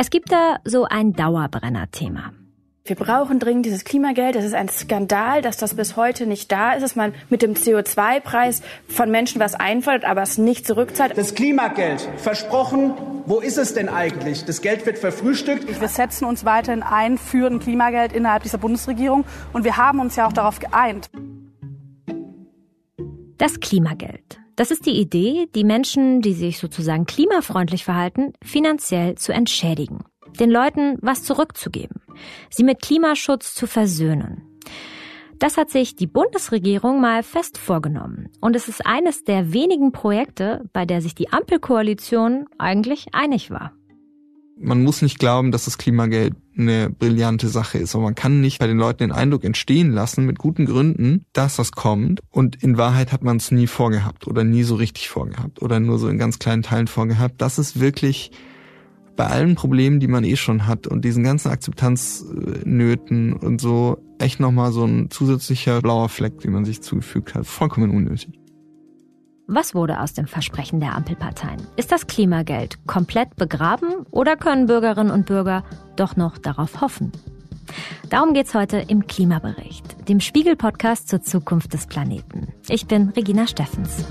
Es gibt da so ein Dauerbrenner-Thema. Wir brauchen dringend dieses Klimageld. Es ist ein Skandal, dass das bis heute nicht da ist, dass man mit dem CO2-Preis von Menschen was einfordert, aber es nicht zurückzahlt. Das Klimageld, versprochen, wo ist es denn eigentlich? Das Geld wird verfrühstückt. Wir setzen uns weiterhin ein für ein Klimageld innerhalb dieser Bundesregierung und wir haben uns ja auch darauf geeint. Das Klimageld. Das ist die Idee, die Menschen, die sich sozusagen klimafreundlich verhalten, finanziell zu entschädigen. Den Leuten was zurückzugeben. Sie mit Klimaschutz zu versöhnen. Das hat sich die Bundesregierung mal fest vorgenommen. Und es ist eines der wenigen Projekte, bei der sich die Ampelkoalition eigentlich einig war. Man muss nicht glauben, dass das Klimageld eine brillante Sache ist, aber man kann nicht bei den Leuten den Eindruck entstehen lassen, mit guten Gründen, dass das kommt. Und in Wahrheit hat man es nie vorgehabt oder nie so richtig vorgehabt oder nur so in ganz kleinen Teilen vorgehabt. Das ist wirklich bei allen Problemen, die man eh schon hat und diesen ganzen Akzeptanznöten und so echt nochmal so ein zusätzlicher blauer Fleck, den man sich zugefügt hat. Vollkommen unnötig. Was wurde aus dem Versprechen der Ampelparteien? Ist das Klimageld komplett begraben oder können Bürgerinnen und Bürger doch noch darauf hoffen? Darum geht's heute im Klimabericht, dem Spiegel-Podcast zur Zukunft des Planeten. Ich bin Regina Steffens.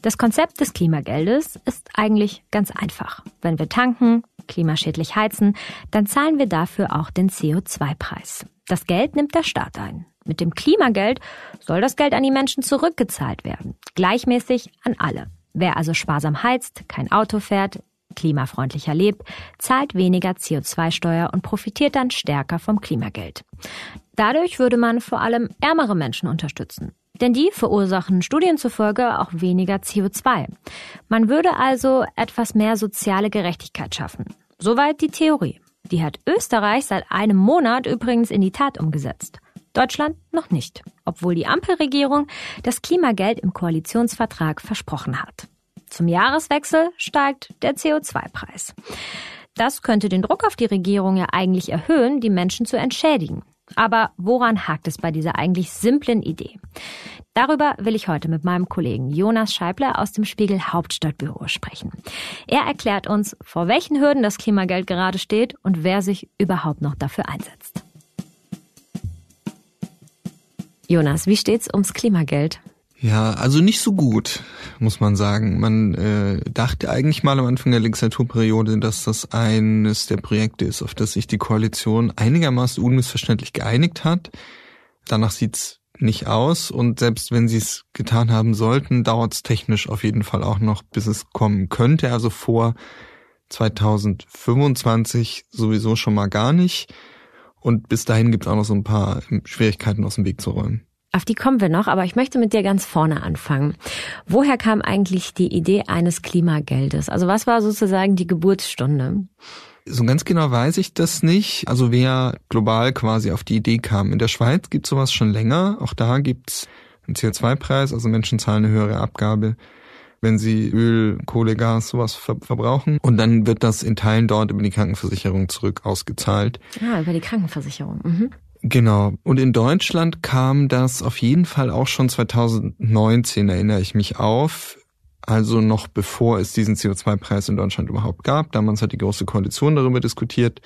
Das Konzept des Klimageldes ist eigentlich ganz einfach. Wenn wir tanken, klimaschädlich heizen, dann zahlen wir dafür auch den CO2-Preis. Das Geld nimmt der Staat ein. Mit dem Klimageld soll das Geld an die Menschen zurückgezahlt werden. Gleichmäßig an alle. Wer also sparsam heizt, kein Auto fährt, klimafreundlicher lebt, zahlt weniger CO2-Steuer und profitiert dann stärker vom Klimageld. Dadurch würde man vor allem ärmere Menschen unterstützen. Denn die verursachen Studien zufolge auch weniger CO2. Man würde also etwas mehr soziale Gerechtigkeit schaffen. Soweit die Theorie. Die hat Österreich seit einem Monat übrigens in die Tat umgesetzt. Deutschland noch nicht, obwohl die Ampelregierung das Klimageld im Koalitionsvertrag versprochen hat. Zum Jahreswechsel steigt der CO2-Preis. Das könnte den Druck auf die Regierung ja eigentlich erhöhen, die Menschen zu entschädigen. Aber woran hakt es bei dieser eigentlich simplen Idee? Darüber will ich heute mit meinem Kollegen Jonas Scheibler aus dem Spiegel Hauptstadtbüro sprechen. Er erklärt uns, vor welchen Hürden das Klimageld gerade steht und wer sich überhaupt noch dafür einsetzt. Jonas, wie steht's ums Klimageld? Ja, also nicht so gut, muss man sagen. Man äh, dachte eigentlich mal am Anfang der Legislaturperiode, dass das eines der Projekte ist, auf das sich die Koalition einigermaßen unmissverständlich geeinigt hat. Danach sieht's nicht aus und selbst wenn sie es getan haben sollten, dauert es technisch auf jeden Fall auch noch, bis es kommen könnte. Also vor 2025 sowieso schon mal gar nicht. Und bis dahin gibt es auch noch so ein paar Schwierigkeiten aus dem Weg zu räumen. Auf die kommen wir noch, aber ich möchte mit dir ganz vorne anfangen. Woher kam eigentlich die Idee eines Klimageldes? Also was war sozusagen die Geburtsstunde? So ganz genau weiß ich das nicht. Also wer global quasi auf die Idee kam. In der Schweiz gibt sowas schon länger. Auch da gibt's einen CO2-Preis, also Menschen zahlen eine höhere Abgabe, wenn sie Öl, Kohle, Gas, sowas ver verbrauchen. Und dann wird das in Teilen dort über die Krankenversicherung zurück ausgezahlt. Ah, über die Krankenversicherung. Mhm. Genau. Und in Deutschland kam das auf jeden Fall auch schon 2019, erinnere ich mich auf. Also noch bevor es diesen CO2-Preis in Deutschland überhaupt gab. Damals hat die Große Koalition darüber diskutiert.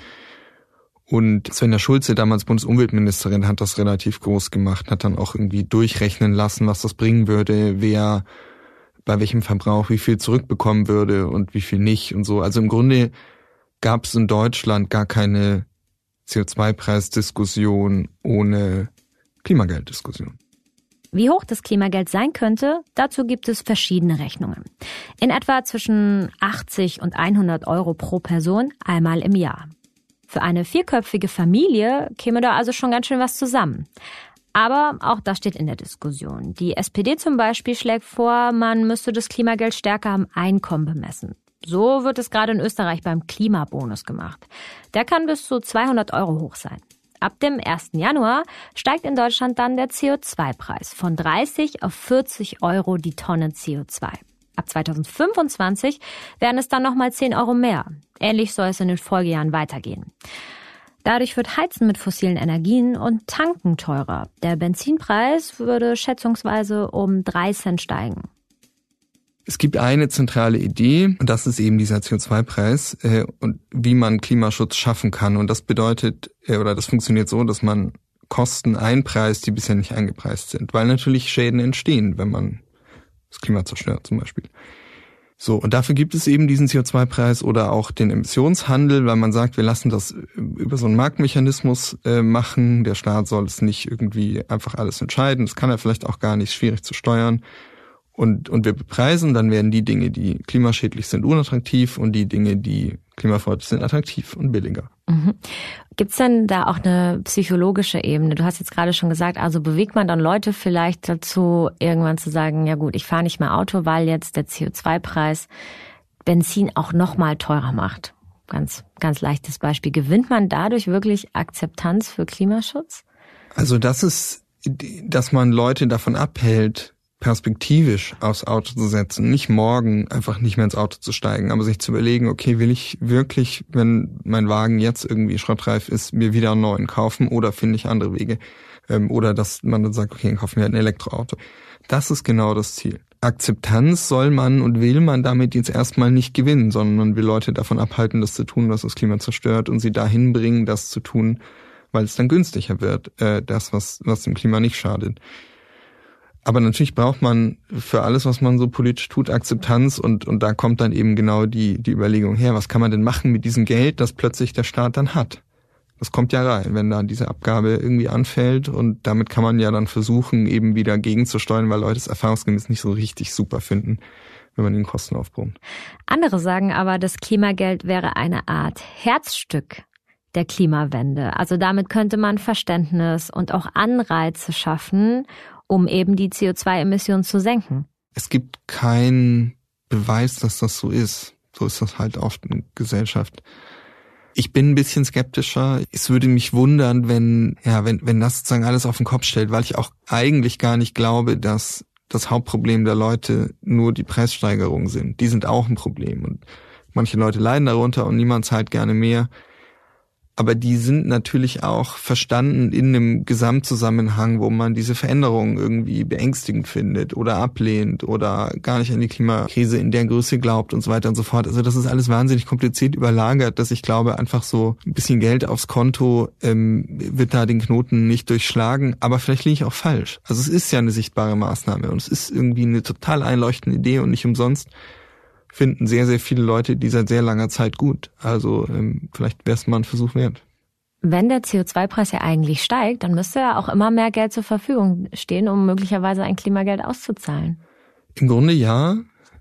Und Svenja Schulze, damals Bundesumweltministerin, hat das relativ groß gemacht, hat dann auch irgendwie durchrechnen lassen, was das bringen würde, wer bei welchem Verbrauch wie viel zurückbekommen würde und wie viel nicht und so. Also im Grunde gab es in Deutschland gar keine CO2-Preisdiskussion ohne Klimagelddiskussion. Wie hoch das Klimageld sein könnte, dazu gibt es verschiedene Rechnungen. In etwa zwischen 80 und 100 Euro pro Person einmal im Jahr. Für eine vierköpfige Familie käme da also schon ganz schön was zusammen. Aber auch das steht in der Diskussion. Die SPD zum Beispiel schlägt vor, man müsste das Klimageld stärker am Einkommen bemessen. So wird es gerade in Österreich beim Klimabonus gemacht. Der kann bis zu 200 Euro hoch sein. Ab dem 1. Januar steigt in Deutschland dann der CO2-Preis von 30 auf 40 Euro die Tonne CO2. Ab 2025 werden es dann nochmal 10 Euro mehr. Ähnlich soll es in den Folgejahren weitergehen. Dadurch wird Heizen mit fossilen Energien und Tanken teurer. Der Benzinpreis würde schätzungsweise um 3 Cent steigen. Es gibt eine zentrale Idee und das ist eben dieser CO2-Preis äh, und wie man Klimaschutz schaffen kann. Und das bedeutet, äh, oder das funktioniert so, dass man Kosten einpreist, die bisher nicht eingepreist sind, weil natürlich Schäden entstehen, wenn man das Klima zerstört zum Beispiel. So, und dafür gibt es eben diesen CO2-Preis oder auch den Emissionshandel, weil man sagt, wir lassen das über so einen Marktmechanismus äh, machen. Der Staat soll es nicht irgendwie einfach alles entscheiden. Das kann er vielleicht auch gar nicht, schwierig zu steuern und, und wir bepreisen, dann werden die Dinge, die klimaschädlich sind, unattraktiv und die Dinge, die klimafreundlich sind, attraktiv und billiger. Mhm. Gibt es denn da auch eine psychologische Ebene? Du hast jetzt gerade schon gesagt, also bewegt man dann Leute vielleicht dazu, irgendwann zu sagen, ja gut, ich fahre nicht mehr Auto, weil jetzt der CO2-Preis Benzin auch nochmal teurer macht. Ganz, ganz leichtes Beispiel. Gewinnt man dadurch wirklich Akzeptanz für Klimaschutz? Also das ist, dass man Leute davon abhält, perspektivisch aufs Auto zu setzen, nicht morgen einfach nicht mehr ins Auto zu steigen, aber sich zu überlegen, okay, will ich wirklich, wenn mein Wagen jetzt irgendwie schrottreif ist, mir wieder einen neuen kaufen oder finde ich andere Wege? Ähm, oder dass man dann sagt, okay, dann kaufen wir halt ein Elektroauto. Das ist genau das Ziel. Akzeptanz soll man und will man damit jetzt erstmal nicht gewinnen, sondern man will Leute davon abhalten, das zu tun, was das Klima zerstört und sie dahin bringen, das zu tun, weil es dann günstiger wird, äh, das, was, was dem Klima nicht schadet. Aber natürlich braucht man für alles, was man so politisch tut, Akzeptanz und, und da kommt dann eben genau die, die Überlegung her, was kann man denn machen mit diesem Geld, das plötzlich der Staat dann hat? Das kommt ja rein, wenn da diese Abgabe irgendwie anfällt und damit kann man ja dann versuchen, eben wieder gegenzusteuern, weil Leute es erfahrungsgemäß nicht so richtig super finden, wenn man ihnen Kosten aufbrummt. Andere sagen aber, das Klimageld wäre eine Art Herzstück der Klimawende. Also damit könnte man Verständnis und auch Anreize schaffen, um eben die CO2-Emissionen zu senken. Es gibt keinen Beweis, dass das so ist. So ist das halt oft in Gesellschaft. Ich bin ein bisschen skeptischer. Es würde mich wundern, wenn, ja, wenn, wenn das sozusagen alles auf den Kopf stellt, weil ich auch eigentlich gar nicht glaube, dass das Hauptproblem der Leute nur die Preissteigerungen sind. Die sind auch ein Problem und manche Leute leiden darunter und niemand zahlt gerne mehr aber die sind natürlich auch verstanden in einem Gesamtzusammenhang, wo man diese Veränderungen irgendwie beängstigend findet oder ablehnt oder gar nicht an die Klimakrise in der Größe glaubt und so weiter und so fort. Also das ist alles wahnsinnig kompliziert überlagert, dass ich glaube, einfach so ein bisschen Geld aufs Konto ähm, wird da den Knoten nicht durchschlagen. Aber vielleicht liege ich auch falsch. Also es ist ja eine sichtbare Maßnahme und es ist irgendwie eine total einleuchtende Idee und nicht umsonst finden sehr, sehr viele Leute die seit sehr langer Zeit gut. Also ähm, vielleicht wäre es mal ein Versuch wert. Wenn der CO2-Preis ja eigentlich steigt, dann müsste ja auch immer mehr Geld zur Verfügung stehen, um möglicherweise ein Klimageld auszuzahlen. Im Grunde ja.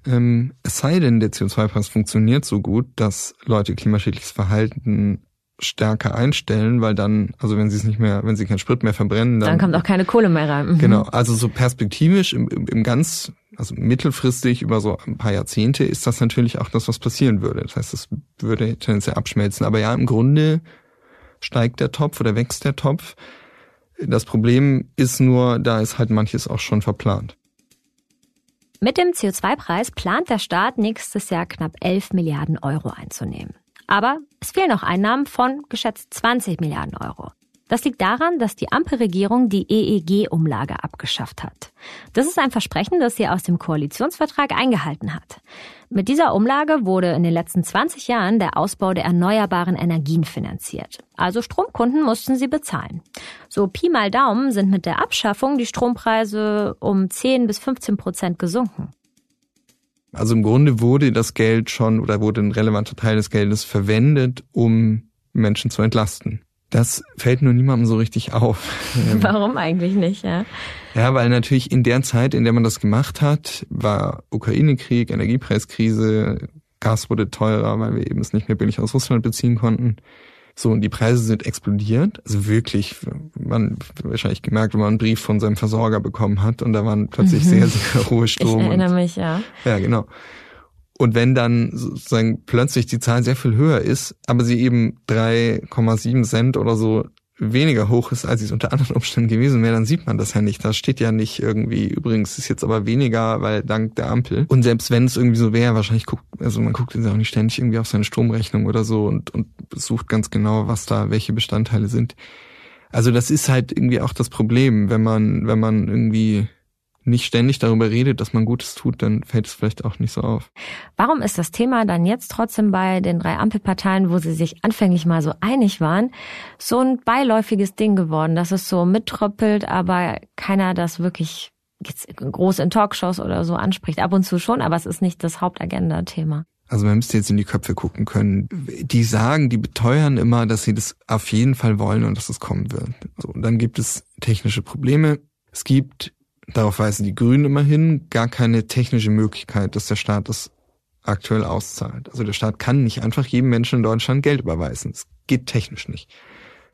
Ähm, es sei denn, der CO2-Preis funktioniert so gut, dass Leute klimaschädliches Verhalten stärker einstellen, weil dann, also wenn sie es nicht mehr, wenn sie keinen Sprit mehr verbrennen, dann, dann kommt auch keine Kohle mehr rein. Mhm. Genau, also so perspektivisch im, im, im ganz, also mittelfristig über so ein paar Jahrzehnte ist das natürlich auch das, was passieren würde. Das heißt, es würde tendenziell abschmelzen. Aber ja, im Grunde steigt der Topf oder wächst der Topf. Das Problem ist nur, da ist halt manches auch schon verplant. Mit dem CO2-Preis plant der Staat nächstes Jahr knapp 11 Milliarden Euro einzunehmen. Aber es fehlen noch Einnahmen von geschätzt 20 Milliarden Euro. Das liegt daran, dass die Ampelregierung die EEG-Umlage abgeschafft hat. Das ist ein Versprechen, das sie aus dem Koalitionsvertrag eingehalten hat. Mit dieser Umlage wurde in den letzten 20 Jahren der Ausbau der erneuerbaren Energien finanziert. Also Stromkunden mussten sie bezahlen. So Pi mal Daumen sind mit der Abschaffung die Strompreise um 10 bis 15 Prozent gesunken. Also im Grunde wurde das Geld schon oder wurde ein relevanter Teil des Geldes verwendet, um Menschen zu entlasten. Das fällt nur niemandem so richtig auf. Warum eigentlich nicht, ja? Ja, weil natürlich in der Zeit, in der man das gemacht hat, war Ukraine-Krieg, Energiepreiskrise, Gas wurde teurer, weil wir eben es nicht mehr billig aus Russland beziehen konnten. So, und die Preise sind explodiert. Also wirklich, man wahrscheinlich gemerkt, wenn man einen Brief von seinem Versorger bekommen hat und da waren plötzlich mhm. sehr, sehr hohe Strom. Ich erinnere und, mich, ja. Ja, genau. Und wenn dann sozusagen plötzlich die Zahl sehr viel höher ist, aber sie eben 3,7 Cent oder so weniger hoch ist, als es unter anderen Umständen gewesen wäre, dann sieht man das ja nicht. Da steht ja nicht irgendwie, übrigens ist jetzt aber weniger, weil dank der Ampel. Und selbst wenn es irgendwie so wäre, wahrscheinlich guckt, also man guckt jetzt auch nicht ständig irgendwie auf seine Stromrechnung oder so und, und sucht ganz genau, was da, welche Bestandteile sind. Also das ist halt irgendwie auch das Problem, wenn man, wenn man irgendwie nicht ständig darüber redet, dass man Gutes tut, dann fällt es vielleicht auch nicht so auf. Warum ist das Thema dann jetzt trotzdem bei den drei Ampelparteien, wo sie sich anfänglich mal so einig waren, so ein beiläufiges Ding geworden, dass es so mittröppelt, aber keiner das wirklich groß in Talkshows oder so anspricht. Ab und zu schon, aber es ist nicht das Hauptagenda-Thema. Also man müsste jetzt in die Köpfe gucken können. Die sagen, die beteuern immer, dass sie das auf jeden Fall wollen und dass es kommen wird. So, und dann gibt es technische Probleme. Es gibt, darauf weisen die Grünen immerhin, gar keine technische Möglichkeit, dass der Staat das aktuell auszahlt. Also der Staat kann nicht einfach jedem Menschen in Deutschland Geld überweisen. Es geht technisch nicht.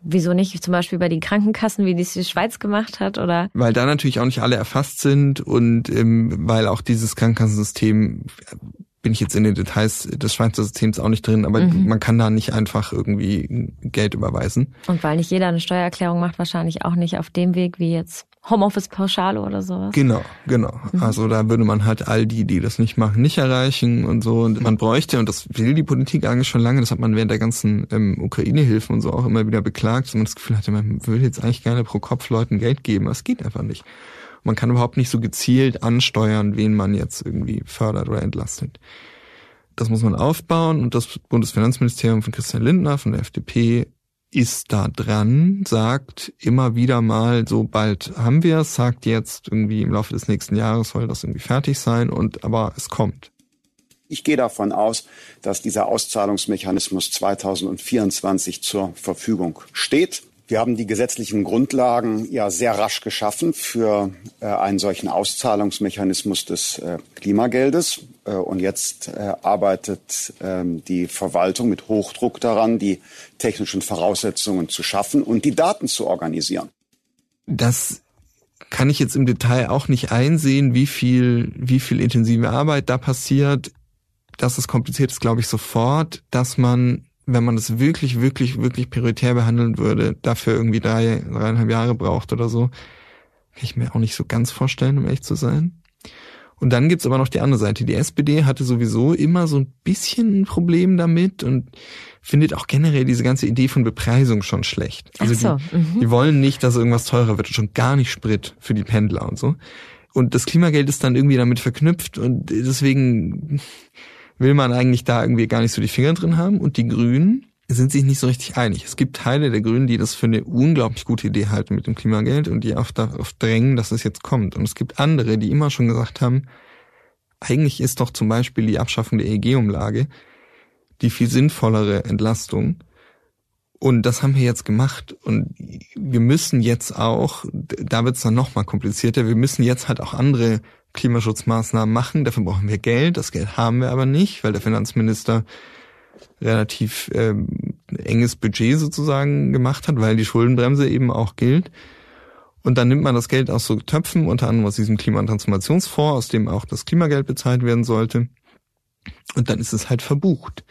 Wieso nicht zum Beispiel bei den Krankenkassen, wie dies die Schweiz gemacht hat, oder? Weil da natürlich auch nicht alle erfasst sind und ähm, weil auch dieses Krankenkassensystem bin ich jetzt in den Details des Schweizer Systems auch nicht drin, aber mhm. man kann da nicht einfach irgendwie Geld überweisen. Und weil nicht jeder eine Steuererklärung macht, wahrscheinlich auch nicht auf dem Weg wie jetzt Homeoffice-Pauschale oder sowas. Genau, genau. Mhm. Also da würde man halt all die, die das nicht machen, nicht erreichen und so. Und man bräuchte, und das will die Politik eigentlich schon lange, das hat man während der ganzen ähm, Ukraine-Hilfen und so auch immer wieder beklagt, dass man das Gefühl hatte, man will jetzt eigentlich gerne pro Kopf Leuten Geld geben. Das geht einfach nicht. Man kann überhaupt nicht so gezielt ansteuern, wen man jetzt irgendwie fördert oder entlastet. Das muss man aufbauen und das Bundesfinanzministerium von Christian Lindner von der FDP ist da dran, sagt immer wieder mal, so bald haben wir es, sagt jetzt irgendwie im Laufe des nächsten Jahres soll das irgendwie fertig sein und aber es kommt. Ich gehe davon aus, dass dieser Auszahlungsmechanismus 2024 zur Verfügung steht. Wir haben die gesetzlichen Grundlagen ja sehr rasch geschaffen für äh, einen solchen Auszahlungsmechanismus des äh, Klimageldes. Äh, und jetzt äh, arbeitet ähm, die Verwaltung mit Hochdruck daran, die technischen Voraussetzungen zu schaffen und die Daten zu organisieren. Das kann ich jetzt im Detail auch nicht einsehen, wie viel, wie viel intensive Arbeit da passiert. Dass es kompliziert ist, glaube ich sofort, dass man wenn man das wirklich, wirklich, wirklich prioritär behandeln würde, dafür irgendwie drei, dreieinhalb Jahre braucht oder so, kann ich mir auch nicht so ganz vorstellen, um ehrlich zu sein. Und dann gibt's aber noch die andere Seite. Die SPD hatte sowieso immer so ein bisschen ein Problem damit und findet auch generell diese ganze Idee von Bepreisung schon schlecht. Also so. die, mhm. die wollen nicht, dass irgendwas teurer wird und schon gar nicht Sprit für die Pendler und so. Und das Klimageld ist dann irgendwie damit verknüpft und deswegen will man eigentlich da irgendwie gar nicht so die Finger drin haben. Und die Grünen sind sich nicht so richtig einig. Es gibt Teile der Grünen, die das für eine unglaublich gute Idee halten mit dem Klimageld und die auch darauf drängen, dass es jetzt kommt. Und es gibt andere, die immer schon gesagt haben, eigentlich ist doch zum Beispiel die Abschaffung der EEG-Umlage die viel sinnvollere Entlastung. Und das haben wir jetzt gemacht. Und wir müssen jetzt auch, da wird es dann nochmal komplizierter, wir müssen jetzt halt auch andere Klimaschutzmaßnahmen machen. Dafür brauchen wir Geld. Das Geld haben wir aber nicht, weil der Finanzminister relativ ähm, enges Budget sozusagen gemacht hat, weil die Schuldenbremse eben auch gilt. Und dann nimmt man das Geld aus so Töpfen, unter anderem aus diesem Klimatransformationsfonds, aus dem auch das Klimageld bezahlt werden sollte. Und dann ist es halt verbucht.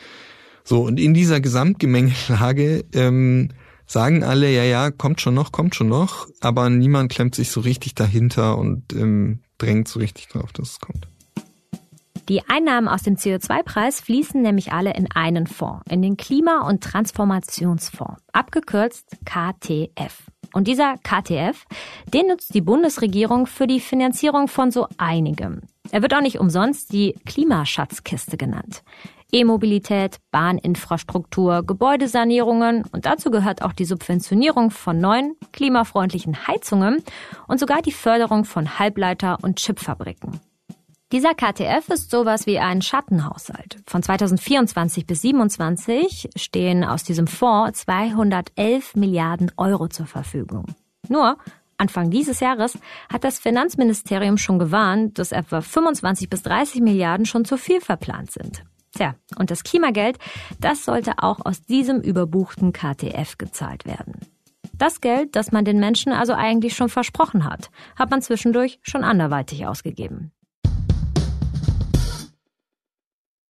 So, und in dieser Gesamtgemengelage ähm, sagen alle, ja, ja, kommt schon noch, kommt schon noch, aber niemand klemmt sich so richtig dahinter und ähm, drängt so richtig drauf, dass es kommt. Die Einnahmen aus dem CO2-Preis fließen nämlich alle in einen Fonds, in den Klima- und Transformationsfonds, abgekürzt KTF. Und dieser KTF, den nutzt die Bundesregierung für die Finanzierung von so einigem. Er wird auch nicht umsonst die Klimaschatzkiste genannt. E-Mobilität, Bahninfrastruktur, Gebäudesanierungen und dazu gehört auch die Subventionierung von neuen, klimafreundlichen Heizungen und sogar die Förderung von Halbleiter- und Chipfabriken. Dieser KTF ist sowas wie ein Schattenhaushalt. Von 2024 bis 2027 stehen aus diesem Fonds 211 Milliarden Euro zur Verfügung. Nur, Anfang dieses Jahres hat das Finanzministerium schon gewarnt, dass etwa 25 bis 30 Milliarden schon zu viel verplant sind. Tja, und das Klimageld, das sollte auch aus diesem überbuchten KTF gezahlt werden. Das Geld, das man den Menschen also eigentlich schon versprochen hat, hat man zwischendurch schon anderweitig ausgegeben.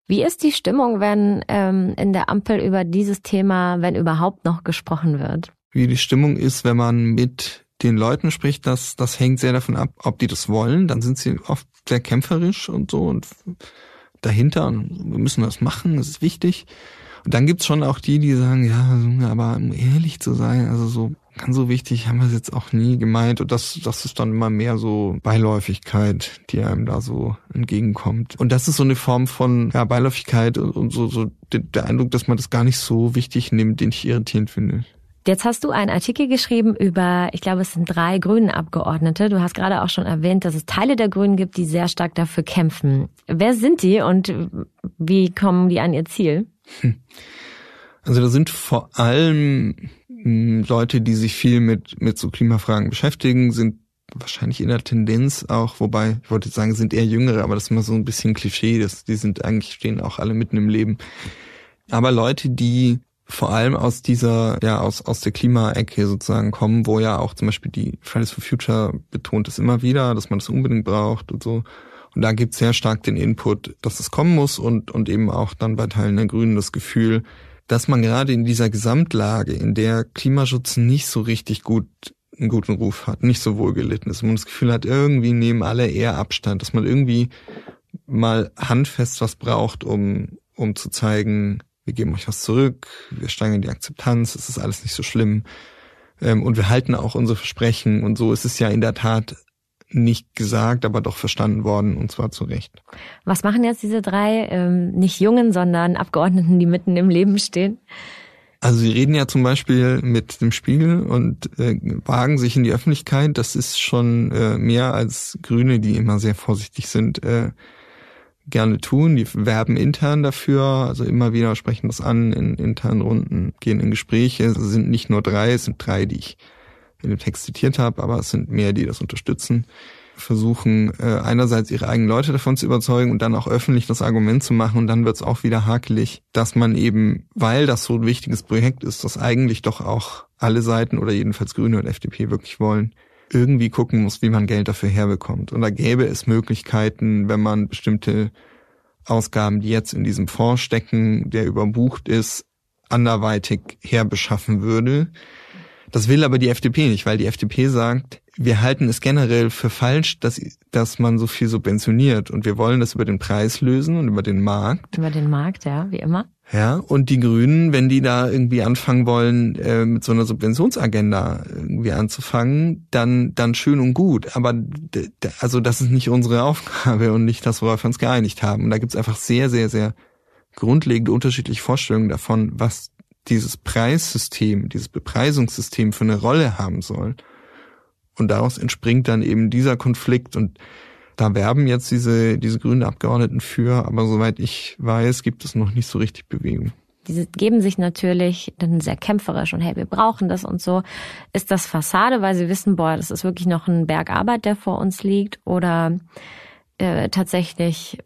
Wie ist die Stimmung, wenn ähm, in der Ampel über dieses Thema, wenn überhaupt noch gesprochen wird? Wie die Stimmung ist, wenn man mit den Leuten spricht, das, das hängt sehr davon ab, ob die das wollen. Dann sind sie oft sehr kämpferisch und so und dahinter und wir müssen das machen, das ist wichtig. Und dann gibt's schon auch die, die sagen, ja, aber um ehrlich zu sein, also so ganz so wichtig haben wir es jetzt auch nie gemeint. Und das, das ist dann immer mehr so Beiläufigkeit, die einem da so entgegenkommt. Und das ist so eine Form von ja, Beiläufigkeit und, und so, so der Eindruck, dass man das gar nicht so wichtig nimmt, den ich irritierend finde. Jetzt hast du einen Artikel geschrieben über, ich glaube, es sind drei Grünen Abgeordnete. Du hast gerade auch schon erwähnt, dass es Teile der Grünen gibt, die sehr stark dafür kämpfen. Wer sind die und wie kommen die an ihr Ziel? Also da sind vor allem hm, Leute, die sich viel mit, mit so Klimafragen beschäftigen, sind wahrscheinlich in der Tendenz auch, wobei, ich wollte sagen, sind eher Jüngere, aber das ist immer so ein bisschen Klischee, das, die sind eigentlich, stehen auch alle mitten im Leben. Aber Leute, die vor allem aus dieser, ja, aus, aus der Klimaecke sozusagen kommen, wo ja auch zum Beispiel die Fridays for Future betont es immer wieder, dass man das unbedingt braucht und so. Und da gibt es sehr stark den Input, dass es kommen muss und, und eben auch dann bei Teilen der Grünen das Gefühl, dass man gerade in dieser Gesamtlage, in der Klimaschutz nicht so richtig gut einen guten Ruf hat, nicht so wohl gelitten ist, man das Gefühl hat, irgendwie nehmen alle eher Abstand, dass man irgendwie mal handfest was braucht, um, um zu zeigen, wir geben euch was zurück, wir steigern die Akzeptanz, es ist alles nicht so schlimm. Ähm, und wir halten auch unsere Versprechen und so ist es ja in der Tat nicht gesagt, aber doch verstanden worden und zwar zu Recht. Was machen jetzt diese drei, ähm, nicht Jungen, sondern Abgeordneten, die mitten im Leben stehen? Also sie reden ja zum Beispiel mit dem Spiegel und äh, wagen sich in die Öffentlichkeit. Das ist schon äh, mehr als Grüne, die immer sehr vorsichtig sind, äh, gerne tun. Die werben intern dafür, also immer wieder sprechen das an in internen Runden, gehen in Gespräche. Es sind nicht nur drei, es sind drei, die ich in dem Text zitiert habe, aber es sind mehr, die das unterstützen. Versuchen äh, einerseits ihre eigenen Leute davon zu überzeugen und dann auch öffentlich das Argument zu machen und dann wird es auch wieder hakelig, dass man eben, weil das so ein wichtiges Projekt ist, das eigentlich doch auch alle Seiten oder jedenfalls Grüne und FDP wirklich wollen, irgendwie gucken muss, wie man Geld dafür herbekommt. Und da gäbe es Möglichkeiten, wenn man bestimmte Ausgaben, die jetzt in diesem Fonds stecken, der überbucht ist, anderweitig herbeschaffen würde. Das will aber die FDP nicht, weil die FDP sagt, wir halten es generell für falsch, dass, dass man so viel subventioniert und wir wollen das über den Preis lösen und über den Markt. Über den Markt, ja, wie immer. Ja, und die Grünen, wenn die da irgendwie anfangen wollen, äh, mit so einer Subventionsagenda irgendwie anzufangen, dann, dann schön und gut. Aber also das ist nicht unsere Aufgabe und nicht das, worauf wir uns geeinigt haben. Und da gibt's einfach sehr, sehr, sehr grundlegende unterschiedliche Vorstellungen davon, was dieses Preissystem, dieses Bepreisungssystem für eine Rolle haben soll. Und daraus entspringt dann eben dieser Konflikt und da werben jetzt diese, diese grünen Abgeordneten für, aber soweit ich weiß, gibt es noch nicht so richtig Bewegung. Die geben sich natürlich dann sehr kämpferisch und hey, wir brauchen das und so. Ist das Fassade, weil sie wissen, boah, das ist wirklich noch ein Berg Arbeit, der vor uns liegt oder äh, tatsächlich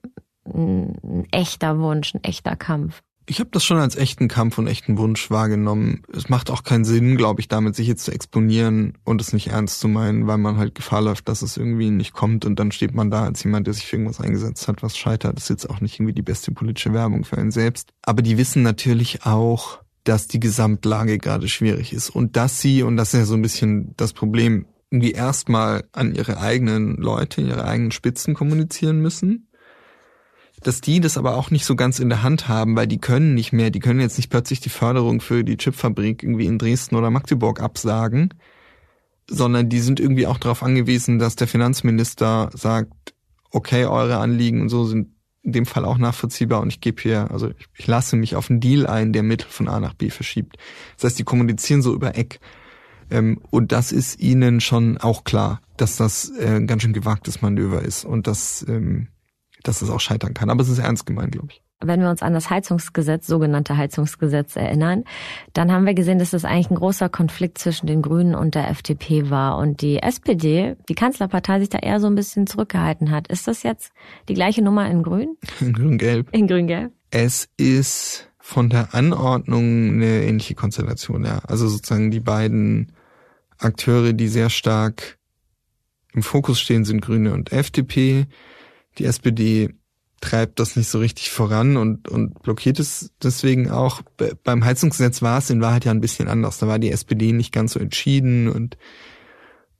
ein, ein echter Wunsch, ein echter Kampf? Ich habe das schon als echten Kampf und echten Wunsch wahrgenommen. Es macht auch keinen Sinn, glaube ich, damit sich jetzt zu exponieren und es nicht ernst zu meinen, weil man halt Gefahr läuft, dass es irgendwie nicht kommt und dann steht man da als jemand, der sich für irgendwas eingesetzt hat, was scheitert. Das ist jetzt auch nicht irgendwie die beste politische Werbung für einen selbst. Aber die wissen natürlich auch, dass die Gesamtlage gerade schwierig ist und dass sie, und das ist ja so ein bisschen das Problem, irgendwie erstmal an ihre eigenen Leute, ihre eigenen Spitzen kommunizieren müssen dass die das aber auch nicht so ganz in der Hand haben, weil die können nicht mehr, die können jetzt nicht plötzlich die Förderung für die Chipfabrik irgendwie in Dresden oder Magdeburg absagen, sondern die sind irgendwie auch darauf angewiesen, dass der Finanzminister sagt, okay, eure Anliegen und so sind in dem Fall auch nachvollziehbar und ich gebe hier, also ich, ich lasse mich auf einen Deal ein, der Mittel von A nach B verschiebt. Das heißt, die kommunizieren so über Eck. Ähm, und das ist ihnen schon auch klar, dass das äh, ein ganz schön gewagtes Manöver ist und dass ähm, dass es auch scheitern kann. Aber es ist ernst gemeint, glaube ich. Wenn wir uns an das Heizungsgesetz, sogenannte Heizungsgesetz erinnern, dann haben wir gesehen, dass das eigentlich ein großer Konflikt zwischen den Grünen und der FDP war und die SPD, die Kanzlerpartei, sich da eher so ein bisschen zurückgehalten hat. Ist das jetzt die gleiche Nummer in Grün? In Grün-Gelb. In Grün-Gelb. Es ist von der Anordnung eine ähnliche Konstellation, ja. Also sozusagen die beiden Akteure, die sehr stark im Fokus stehen, sind Grüne und FDP die SPD treibt das nicht so richtig voran und, und blockiert es deswegen auch. Beim Heizungsgesetz war es in Wahrheit ja ein bisschen anders. Da war die SPD nicht ganz so entschieden und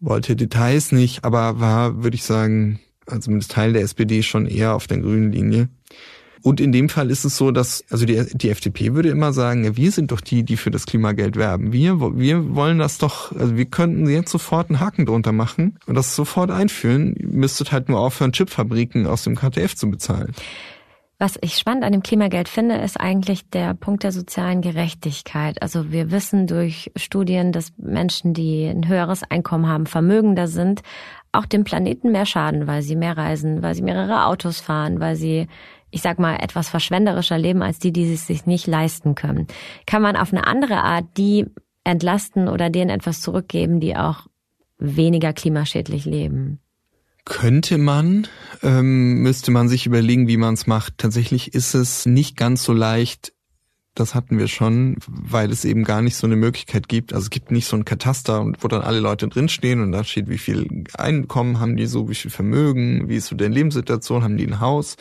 wollte Details nicht, aber war, würde ich sagen, also zumindest Teil der SPD schon eher auf der grünen Linie. Und in dem Fall ist es so, dass, also die, die FDP würde immer sagen, wir sind doch die, die für das Klimageld werben. Wir, wir wollen das doch, also wir könnten jetzt sofort einen Haken drunter machen und das sofort einführen. Ihr müsstet halt nur aufhören, Chipfabriken aus dem KTF zu bezahlen. Was ich spannend an dem Klimageld finde, ist eigentlich der Punkt der sozialen Gerechtigkeit. Also wir wissen durch Studien, dass Menschen, die ein höheres Einkommen haben, vermögender sind, auch dem Planeten mehr schaden, weil sie mehr reisen, weil sie mehrere Autos fahren, weil sie, ich sag mal, etwas verschwenderischer leben als die, die es sich nicht leisten können. Kann man auf eine andere Art die entlasten oder denen etwas zurückgeben, die auch weniger klimaschädlich leben? Könnte man, ähm, müsste man sich überlegen, wie man es macht. Tatsächlich ist es nicht ganz so leicht, das hatten wir schon, weil es eben gar nicht so eine Möglichkeit gibt. Also es gibt nicht so ein Kataster, wo dann alle Leute drinstehen und da steht, wie viel Einkommen haben die so, wie viel Vermögen, wie ist so deren Lebenssituation, haben die ein Haus.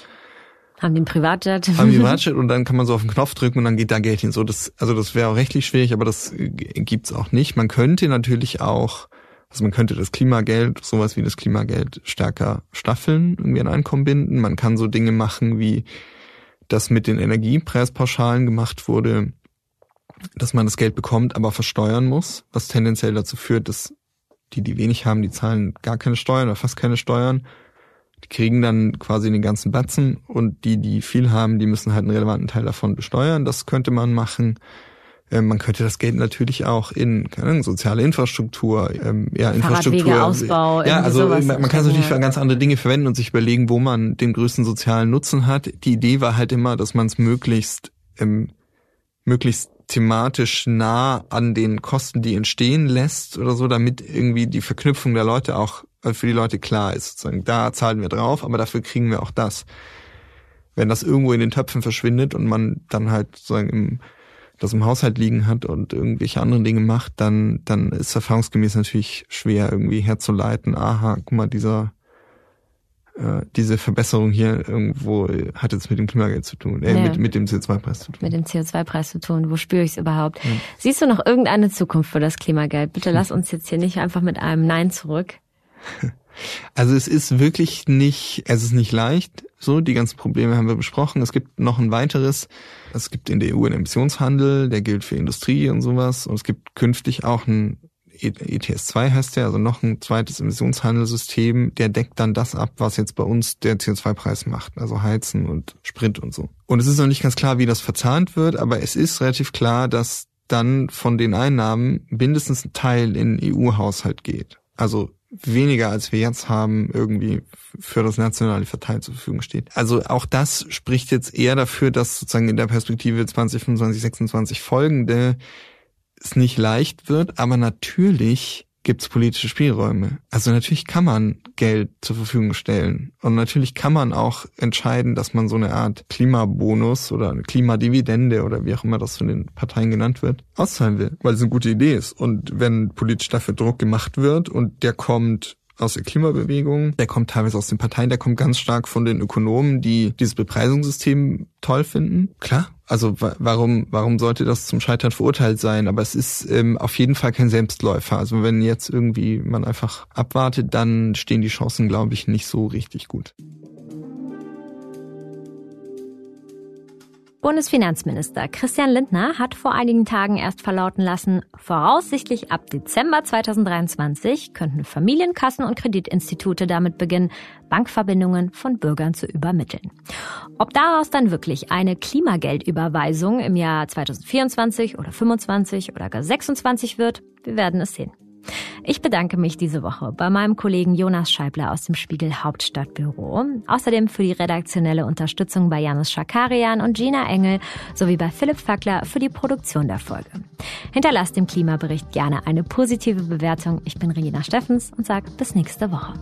Haben die ein Privatjet? Haben die ein Privatjet und dann kann man so auf den Knopf drücken und dann geht da Geld hin. So, das, also das wäre auch rechtlich schwierig, aber das gibt's auch nicht. Man könnte natürlich auch also man könnte das Klimageld, sowas wie das Klimageld stärker staffeln, irgendwie an Einkommen binden. Man kann so Dinge machen, wie das mit den Energiepreispauschalen gemacht wurde, dass man das Geld bekommt, aber versteuern muss, was tendenziell dazu führt, dass die, die wenig haben, die zahlen gar keine Steuern oder fast keine Steuern. Die kriegen dann quasi den ganzen Batzen und die, die viel haben, die müssen halt einen relevanten Teil davon besteuern. Das könnte man machen. Ähm, man könnte das Geld natürlich auch in keine Ahnung, soziale Infrastruktur, ähm, ja, Infrastruktur. Ausbau, ja, also man, man kann es natürlich für ganz andere Dinge verwenden und sich überlegen, wo man den größten sozialen Nutzen hat. Die Idee war halt immer, dass man es möglichst, ähm, möglichst thematisch nah an den Kosten, die entstehen lässt oder so, damit irgendwie die Verknüpfung der Leute auch äh, für die Leute klar ist. Sozusagen, da zahlen wir drauf, aber dafür kriegen wir auch das. Wenn das irgendwo in den Töpfen verschwindet und man dann halt sozusagen im das im Haushalt liegen hat und irgendwelche anderen Dinge macht, dann, dann ist erfahrungsgemäß natürlich schwer irgendwie herzuleiten, aha, guck mal, dieser, äh, diese Verbesserung hier irgendwo hat jetzt mit dem Klimageld zu tun, äh, ja. mit, mit dem CO2-Preis zu tun. Mit dem CO2-Preis zu tun, wo spüre ich es überhaupt? Ja. Siehst du noch irgendeine Zukunft für das Klimageld? Bitte lass uns jetzt hier nicht einfach mit einem Nein zurück. Also es ist wirklich nicht, es ist nicht leicht. So, die ganzen Probleme haben wir besprochen. Es gibt noch ein weiteres. Es gibt in der EU einen Emissionshandel, der gilt für Industrie und sowas. Und es gibt künftig auch ein ETS 2 heißt der, also noch ein zweites Emissionshandelssystem, der deckt dann das ab, was jetzt bei uns der CO2-Preis macht, also Heizen und Sprit und so. Und es ist noch nicht ganz klar, wie das verzahnt wird, aber es ist relativ klar, dass dann von den Einnahmen mindestens ein Teil in den EU-Haushalt geht. Also weniger als wir jetzt haben, irgendwie für das nationale Verteilen zur Verfügung steht. Also auch das spricht jetzt eher dafür, dass sozusagen in der Perspektive 2025, 26 folgende es nicht leicht wird, aber natürlich gibt es politische Spielräume. Also natürlich kann man Geld zur Verfügung stellen. Und natürlich kann man auch entscheiden, dass man so eine Art Klimabonus oder eine Klimadividende oder wie auch immer das von den Parteien genannt wird, auszahlen will, weil es eine gute Idee ist. Und wenn politisch dafür Druck gemacht wird und der kommt aus der Klimabewegung, der kommt teilweise aus den Parteien, der kommt ganz stark von den Ökonomen, die dieses Bepreisungssystem toll finden. Klar, also warum, warum sollte das zum Scheitern verurteilt sein? Aber es ist ähm, auf jeden Fall kein Selbstläufer. Also wenn jetzt irgendwie man einfach abwartet, dann stehen die Chancen, glaube ich, nicht so richtig gut. Bundesfinanzminister Christian Lindner hat vor einigen Tagen erst verlauten lassen, voraussichtlich ab Dezember 2023 könnten Familienkassen und Kreditinstitute damit beginnen, Bankverbindungen von Bürgern zu übermitteln. Ob daraus dann wirklich eine Klimageldüberweisung im Jahr 2024 oder 25 oder gar 26 wird, wir werden es sehen. Ich bedanke mich diese Woche bei meinem Kollegen Jonas Scheibler aus dem Spiegel Hauptstadtbüro, außerdem für die redaktionelle Unterstützung bei Janus Schakarian und Gina Engel sowie bei Philipp Fackler für die Produktion der Folge. Hinterlasst dem Klimabericht gerne eine positive Bewertung. Ich bin Regina Steffens und sage bis nächste Woche.